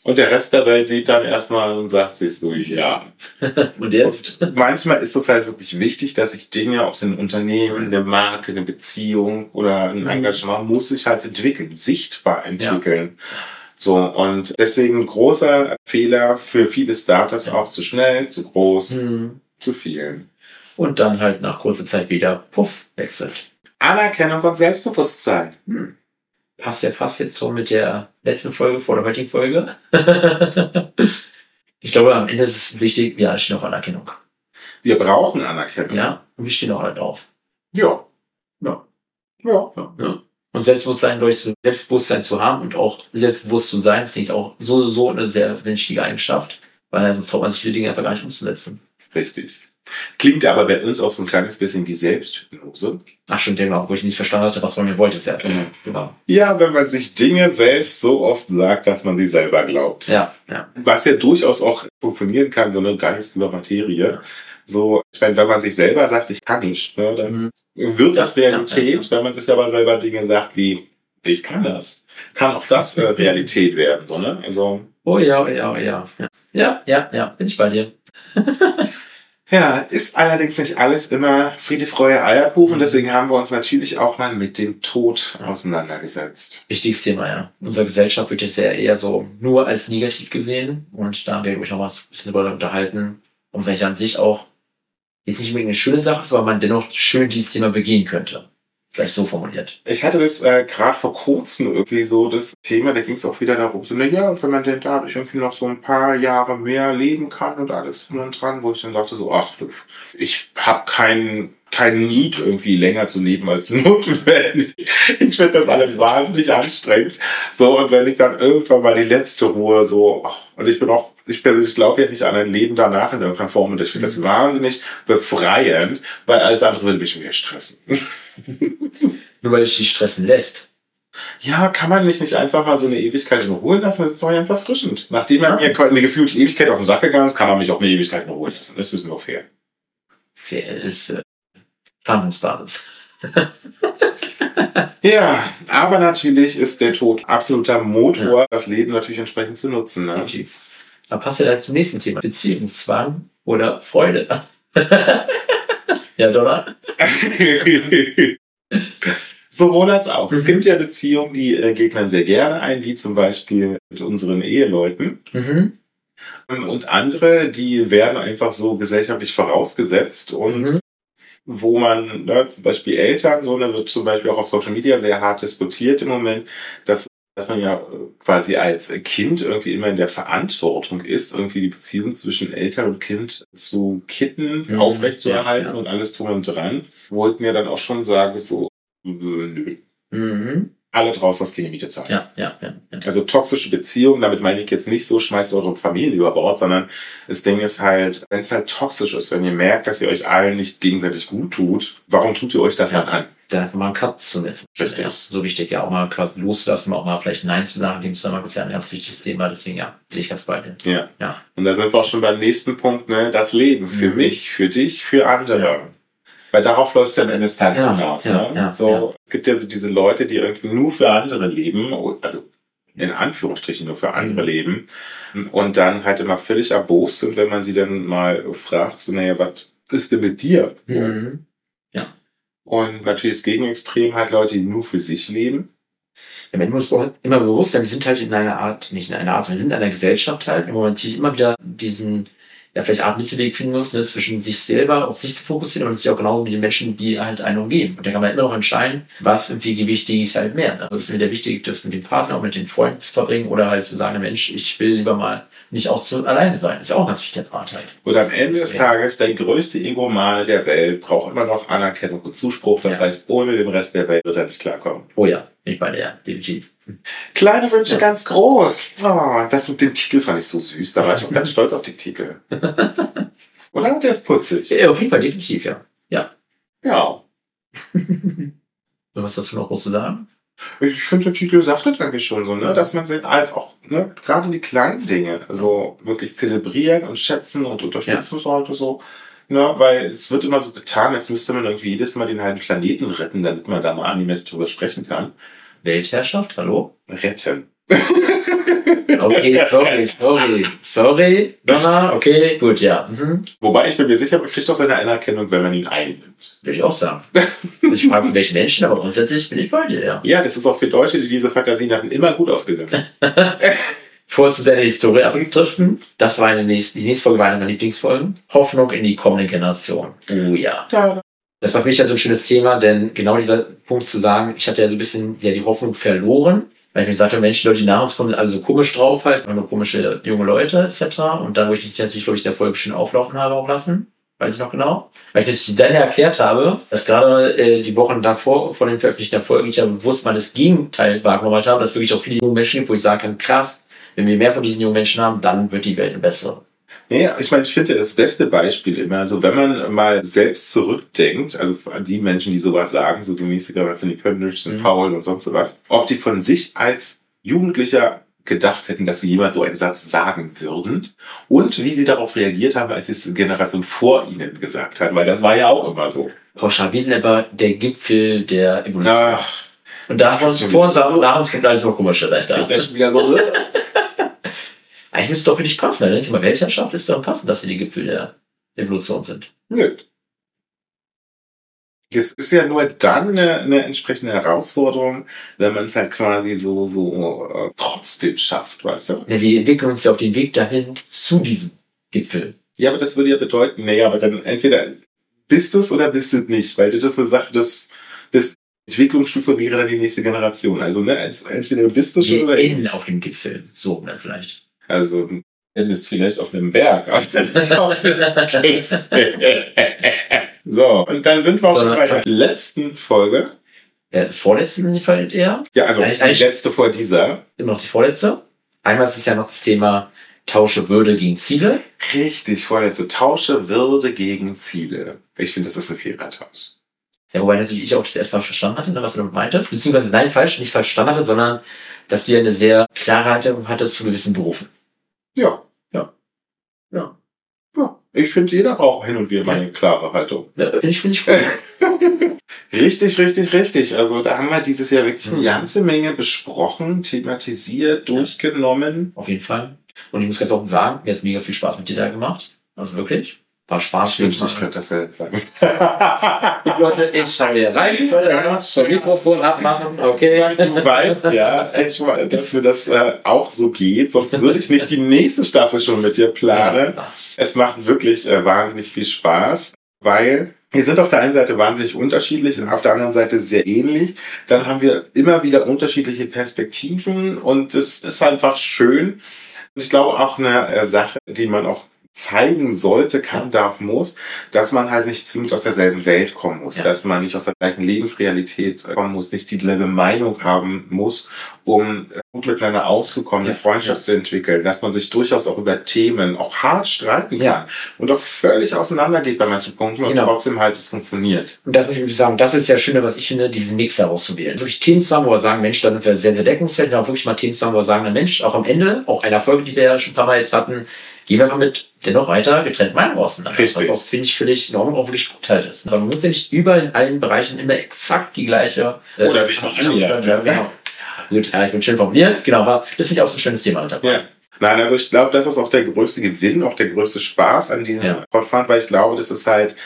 und der Rest der Welt sieht dann erstmal und sagt sich so, ja. [LAUGHS] Und jetzt? Und manchmal ist es halt wirklich wichtig, dass sich Dinge, ob es ein Unternehmen, eine Marke, eine Beziehung oder ein Mhm. Engagement, muss sich halt entwickeln, sichtbar entwickeln. So, und deswegen großer Fehler für viele Startups auch zu schnell, zu groß, Hm. zu viel. Und dann halt nach kurzer Zeit wieder, puff, wechselt. Anerkennung und Selbstbewusstsein. Hm. Passt ja fast jetzt so mit der letzten Folge vor der heutigen Folge. [LAUGHS] ich glaube, am Ende ist es wichtig, wir alle stehen auf Anerkennung. Wir brauchen Anerkennung. Ja, und wir stehen auch alle drauf. Ja. Ja. Ja. Ja, ja. Und Selbstbewusstsein durch Selbstbewusstsein zu haben und auch selbstbewusst zu sein, ist nicht auch so, so eine sehr wichtige Eigenschaft, weil sonst traut man sich viele Dinge einfach gar nicht umzusetzen. Richtig. Klingt aber bei uns auch so ein kleines bisschen wie Selbsthypnose. Ach stimmt, genau, wo ich nicht verstanden hatte, was von mir wollte, ist ja so, genau. Ja, wenn man sich Dinge selbst so oft sagt, dass man die selber glaubt. Ja, ja. Was ja durchaus auch funktionieren kann, so eine Geist über Materie. Ja. So, ich meine, wenn man sich selber sagt, ich kann nicht, ne, dann Mhm. wird das Ja, Realität. ja, Wenn man sich aber selber Dinge sagt wie, ich kann das, kann auch das äh, [LAUGHS] Realität werden. So, ne? Also, Oh ja, oh ja, oh ja. Ja, ja, ja, ja, bin ich bei dir. [LAUGHS] ja, ist allerdings nicht alles immer Friede, Freude, Eierkuchen. Mhm. Deswegen haben wir uns natürlich auch mal mit dem Tod auseinandergesetzt. Wichtiges Thema, ja. Unsere Gesellschaft wird jetzt ja eher so nur als negativ gesehen und da haben wir, glaube ich, noch mal ein bisschen darüber unterhalten, um eigentlich an sich auch jetzt nicht unbedingt eine schöne Sache ist, aber man dennoch schön dieses Thema begehen könnte. Vielleicht so formuliert. Ich hatte das äh, gerade vor kurzem irgendwie so das Thema, da ging es auch wieder darum, so, na ja, wenn man denn dadurch irgendwie noch so ein paar Jahre mehr leben kann und alles und dran, wo ich dann dachte so, ach, du, ich habe kein kein Need irgendwie länger zu leben als [LAUGHS] notwendig. Ich finde das alles wahnsinnig anstrengend. So, und wenn ich dann irgendwann mal die letzte Ruhe so, und ich bin auch, ich persönlich glaube ja nicht an ein Leben danach in irgendeiner Form und ich finde das wahnsinnig befreiend, weil alles andere würde mich mehr stressen. [LAUGHS] Nur weil es dich stressen lässt. Ja, kann man mich nicht einfach mal so eine Ewigkeit in Ruhe lassen? Das ist doch ganz erfrischend. Nachdem er Ja. mir quasi eine gefühlte Ewigkeit auf den Sack gegangen ist, kann er mich auch eine Ewigkeit in Ruhe lassen. Das ist nur fair. Fair ist äh, Verhandlungsbasis. [LAUGHS] Ja, aber natürlich ist der Tod absoluter Motor, das Leben natürlich entsprechend zu nutzen. Ne? Definitiv. Dann passt ja zum nächsten Thema. Beziehungszwang oder Freude. [LAUGHS] ja, oder? [LAUGHS] Sowohl als auch. Es Mhm. gibt ja Beziehungen, die äh, geht man sehr gerne ein, wie zum Beispiel mit unseren Eheleuten. Mhm. Und andere, die werden einfach so gesellschaftlich vorausgesetzt und Mhm. wo man, ne, zum Beispiel Eltern, so, da wird zum Beispiel auch auf Social Media sehr hart diskutiert im Moment, dass dass man ja quasi als Kind irgendwie immer in der Verantwortung ist, irgendwie die Beziehung zwischen Eltern und Kind zu kitten, Mhm, aufrechtzuerhalten ja, ja. und alles drum und dran, wo ich mir dann auch schon sage, so, äh, nö, Mhm. alle draus, was keine Miete zahlen. Ja, ja, ja. ja. Also toxische Beziehungen, damit meine ich jetzt nicht so, schmeißt eure Familie über Bord, sondern das Ding ist halt, wenn es halt toxisch ist, wenn ihr merkt, dass ihr euch allen nicht gegenseitig gut tut, warum tut ihr euch das dann an? Dann einfach mal einen Cut zu setzen. Richtig. Ja, so wichtig, ja, auch mal quasi loslassen, auch mal vielleicht Nein zu sagen, dem Zusammenhang ist ja ein ganz wichtiges Thema, deswegen ja, sehe ich ganz bei dir. Ja. Ja. Und da sind wir auch schon beim nächsten Punkt, ne? Das Leben. Für Mhm. mich, für dich, für andere. Ja. Weil darauf läuft es am Ende des Tages Ja, hinaus. ja, ne? ja, so, ja. Es gibt ja so diese Leute, die irgendwie nur für andere leben, also in Anführungsstrichen nur für andere Mhm. leben und dann halt immer völlig erbost sind, wenn man sie dann mal fragt, so, naja, was ist denn mit dir? So. Mhm. Und natürlich das Gegenextrem halt Leute, die nur für sich leben. Ja, man muss auch immer bewusst sein, wir sind halt in einer Art, nicht in einer Art, wir sind in einer Gesellschaft halt, wo man natürlich immer wieder diesen, ja, vielleicht Art Mittelweg finden muss, ne, zwischen sich selber auf sich zu fokussieren und sich auch genau mit den Menschen, die halt einen umgeben. Und da kann man immer noch entscheiden, was und wie gewichtig ich halt mehr. Also es ist mir der wichtig, das mit dem Partner und mit den Freunden zu verbringen oder halt zu sagen, Mensch, ich will lieber mal nicht auch zu alleine sein. Das ist ja auch ein ganz wichtiger Part halt. Und am Ende des. Tages, der größte Egomal der Welt braucht immer noch Anerkennung und Zuspruch. Das Ja. heißt, ohne den Rest der Welt wird er nicht klarkommen. Oh ja, ich bei der, definitiv. Kleine Wünsche Ja. ganz groß. Oh, das mit dem Titel fand ich so süß. Da war ich auch ganz stolz auf den Titel. [LAUGHS] Oder? Der ist putzig. Ja, auf jeden Fall, definitiv, ja. Ja. Ja. [LAUGHS] Was dazu noch groß zu sagen? Ich finde, der Titel sagt das eigentlich schon so, ne? dass man sich halt auch, ne, gerade die kleinen Dinge, so wirklich zelebrieren und schätzen und unterstützen sollte, so. Ne, weil es wird immer so getan, als müsste man irgendwie jedes Mal den halben Planeten retten, damit man da mal angemessen drüber sprechen kann. Weltherrschaft, hallo? Retten. Okay, [LAUGHS] sorry, sorry. Sorry, Donna, okay, gut, ja. Mhm. Wobei ich bin mir sicher, man kriegt auch seine Anerkennung, wenn man ihn einnimmt. Würde ich auch sagen. Ich frage, welche Menschen, aber grundsätzlich bin ich bei dir, ja. Ja, das ist auch für Deutsche, die diese Fantasien hatten, immer gut ausgegangen. [LAUGHS] Bevor wir zu deiner Historie abdriften, das war eine nächste, die nächste Folge war eine meiner Lieblingsfolgen. Hoffnung in die kommende Generation. Oh ja. Ja, Das war für mich ja so ein schönes Thema, denn genau dieser Punkt zu sagen, ich hatte ja so ein bisschen ja, die Hoffnung verloren, weil ich mir gesagt habe, Mensch, die Leute, die nach uns kommen, sind alle so komisch drauf halt, nur komische junge Leute etc. Und dann, wo ich mich natürlich, glaube ich, in der Folge schön auflaufen habe auch lassen, weiß ich noch genau, weil ich natürlich dann erklärt habe, dass gerade äh, die Wochen davor, vor dem Veröffentlichen der Folge, ich ja bewusst mal das Gegenteil wahrgenommen habe, dass wirklich auch viele junge Menschen gibt, wo ich sagen kann, krass, wenn wir mehr von diesen jungen Menschen haben, dann wird die Welt eine bessere. Nee, ich meine, ich finde das beste Beispiel immer, also wenn man mal selbst zurückdenkt, also an die Menschen, die sowas sagen, so die nächste Generation, die können nichts, sind Mhm. faul und sonst was, ob die von sich als Jugendlicher gedacht hätten, dass sie jemals so einen Satz sagen würden und wie sie darauf reagiert haben, als es die Generation vor ihnen gesagt hat, weil das war ja auch immer so. Pauschal, wir sind etwa der Gipfel der Evolution. Ach, Und davon, Schon vor nach uns kommt alles noch komischer leichter. [LAUGHS] das ist wieder so. [LAUGHS] Eigentlich müsste es doch für dich passen. Wenn es immer Weltherrschaft ist, dann passen, dass wir die Gipfel der Evolution sind. Nö. Das ist ja nur dann eine, eine entsprechende Herausforderung, wenn man es halt quasi so, so äh, trotzdem schafft, weißt du? Ja, wir entwickeln uns ja auf den Weg dahin zu diesem Gipfel. Ja, aber das würde ja bedeuten, naja, aber dann entweder bist du es oder bist du es nicht, weil das ist eine Sache, das, das Entwicklungsstufe wäre dann die nächste Generation. Also, ne, entweder du bist es schon oder nicht. auf dem Gipfel. So, dann vielleicht. Also, du endest vielleicht auf einem Berg. [LAUGHS] [LAUGHS] so, und dann sind wir auch schon bei der letzten Folge. Der vorletzte Fall eher. Ja, also Eigentlich- die letzte vor dieser. Immer noch die vorletzte. Einmal ist es ja noch das Thema Tausche Würde gegen Ziele. Richtig, vorletzte. Tausche Würde gegen Ziele. Ich finde, das ist ein fairer Tausch. Ja, wobei natürlich ich auch das erst mal verstanden hatte, ne, was du damit meintest. Beziehungsweise, nein, falsch, nicht falsch verstanden hatte, sondern dass du ja eine sehr klare Haltung hattest zu gewissen Berufen. Ja. Ja. Ja. Ja. Ich finde, jeder braucht hin und wieder mal eine klare Haltung. Ja, Finde ich, finde ich gut. [LAUGHS] Richtig, richtig, richtig. Also da haben wir dieses Jahr wirklich eine Mhm. ganze Menge besprochen, thematisiert, durchgenommen. Auf jeden Fall. Und ich muss ganz offen sagen, mir hat mega viel Spaß mit dir da gemacht. Also wirklich. War Spaß. Ich wünschte, ich könnte das selbst sagen. Leute, ich schaue hier rein. Leute, das Mikrofon abmachen. Okay. Du weißt ja, ich, weiß, dass mir das äh, auch so geht, sonst würde ich nicht die nächste Staffel schon mit dir planen. Ja. Es macht wirklich äh, wahnsinnig viel Spaß, weil Wir sind auf der einen Seite wahnsinnig unterschiedlich und auf der anderen Seite sehr ähnlich. Dann haben wir immer wieder unterschiedliche Perspektiven und es ist einfach schön. Und ich glaube auch eine äh, Sache, die man auch zeigen sollte, kann, darf, muss, dass man halt nicht zwingend aus derselben Welt kommen muss, ja. dass man nicht aus der gleichen Lebensrealität kommen muss, nicht dieselbe Meinung haben muss, um gut miteinander auszukommen, ja. eine Freundschaft ja. zu entwickeln, dass man sich durchaus auch über Themen auch hart streiten kann und auch völlig auseinandergeht bei manchen Punkten genau. und trotzdem halt es funktioniert. Und das muss ich sagen, das ist ja schöne, was ich finde, diesen Mix daraus zu wählen. Wirklich Themen zusammen, wo wir sagen, Mensch, dann sind wir sehr, sehr deckungsfähig, auch wirklich mal Themen zusammen, wo wir sagen, Mensch, auch am Ende, auch einer Folge, die wir ja schon zusammen jetzt hatten, gehen wir einfach mit dennoch weiter getrennt Meinung auseinander. Richtig. Was finde ich völlig in Ordnung, auch wirklich gut halt ist. Man muss ja nicht überall in allen Bereichen immer exakt die gleiche. Äh, Oder wie man ja, ja, genau. Gut, ja, ich bin schön formuliert. Genau, aber das finde ich auch so ein schönes Thema dabei. Ja. Nein, also ich glaube, das ist auch der größte Gewinn, auch der größte Spaß an diesem ja. Podfund, weil ich glaube, das ist halt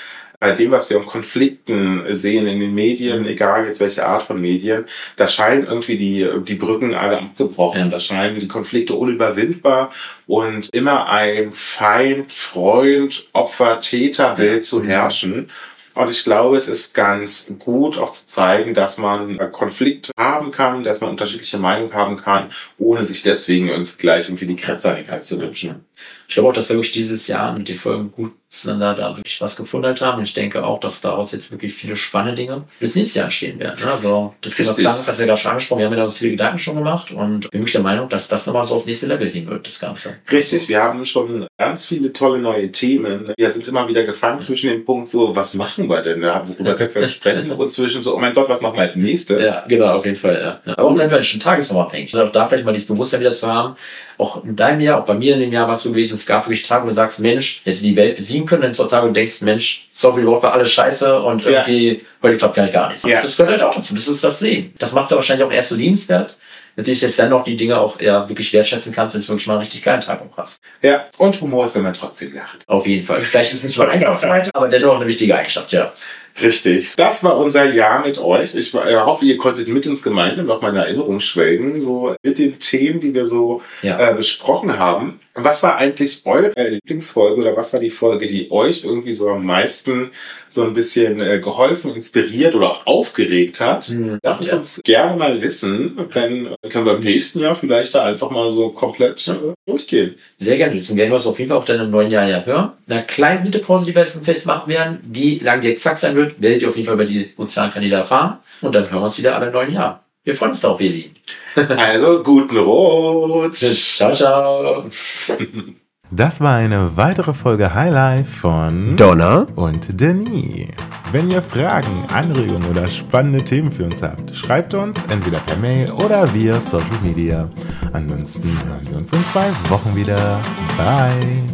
bei dem, was wir um Konflikten sehen in den Medien, mhm. egal jetzt welche Art von Medien, da scheinen irgendwie die, die Brücken alle abgebrochen. Ja. Da scheinen die Konflikte unüberwindbar und immer ein Feind, Freund, Opfer, Täter-Bild zu herrschen. Und ich glaube, es ist ganz gut auch zu zeigen, dass man Konflikte haben kann, dass man unterschiedliche Meinungen haben kann, ohne sich deswegen irgendwie gleich irgendwie die Kretzeinigkeit zu wünschen. Ich glaube auch, dass wir wirklich dieses Jahr mit den Folgen gut zueinander da wirklich was gefunden haben. Und ich denke auch, dass daraus jetzt wirklich viele spannende Dinge bis nächstes Jahr entstehen werden. Ne? Also das Thema Planung, das ja gerade schon angesprochen, wir haben ja uns viele Gedanken schon gemacht und bin wirklich der Meinung, dass das nochmal so aufs nächste Level hin wird, das Ganze. Richtig, wir haben schon ganz viele tolle neue Themen. Wir sind immer wieder gefangen zwischen dem Punkt so, was machen wir denn? Worüber können wir sprechen? [LAUGHS] Und zwischen so, oh mein Gott, was machen wir als nächstes? Ja, genau, auf jeden Fall. Ja. Aber auch dann schon tagesformabhängig. Also auch da vielleicht mal dieses Bewusstsein wieder zu haben, auch in deinem Jahr, auch bei mir in dem Jahr war es so gewesen, es gab wirklich Tage, wo du sagst, Mensch, hätte die Welt besiegen können, dann Tage und denkst, Mensch, sorry, überhaupt war alles scheiße und ja. irgendwie, heute klappt ja gar nichts. Ja. Das gehört halt auch dazu, das ist das Leben. Das macht es wahrscheinlich auch erst so liebenswert. Natürlich jetzt dann noch die Dinge auch ja, wirklich wertschätzen kannst, wenn du wirklich mal einen richtig geilen Tag hast. Ja, und Humor ist, wenn man trotzdem lacht. Auf jeden Fall. Vielleicht ist es nicht mal einfach, aber dennoch eine wichtige Eigenschaft, ja. Richtig. Das war unser Jahr mit euch. Ich äh, hoffe, ihr konntet mit uns gemeinsam noch mal in Erinnerung schwelgen, so mit den Themen, die wir so ja. äh, besprochen haben. Was war eigentlich eure Lieblingsfolge oder was war die Folge, die euch irgendwie so am meisten so ein bisschen äh, geholfen, inspiriert oder auch aufgeregt hat? Mhm. Lasst es uns gerne mal wissen, dann können wir im nächsten Jahr vielleicht da einfach mal so komplett äh, durchgehen. Sehr gerne. Deswegen werden wir uns auf jeden Fall auch dann im neuen Jahr ja hören. Eine kleine Mittepause, die wir jetzt Fest machen werden. Wie lange die exakt sein wird, werdet ihr auf jeden Fall über die sozialen Kanäle erfahren. Und dann hören wir uns wieder alle im neuen Jahr. Wir freuen uns darauf, Eli. [LAUGHS] Also guten Rutsch. Ciao, ciao. Das war eine weitere Folge Highlife von Donna und Denis. Wenn ihr Fragen, Anregungen oder spannende Themen für uns habt, schreibt uns entweder per Mail oder via Social Media. Ansonsten hören wir uns in zwei Wochen wieder. Bye.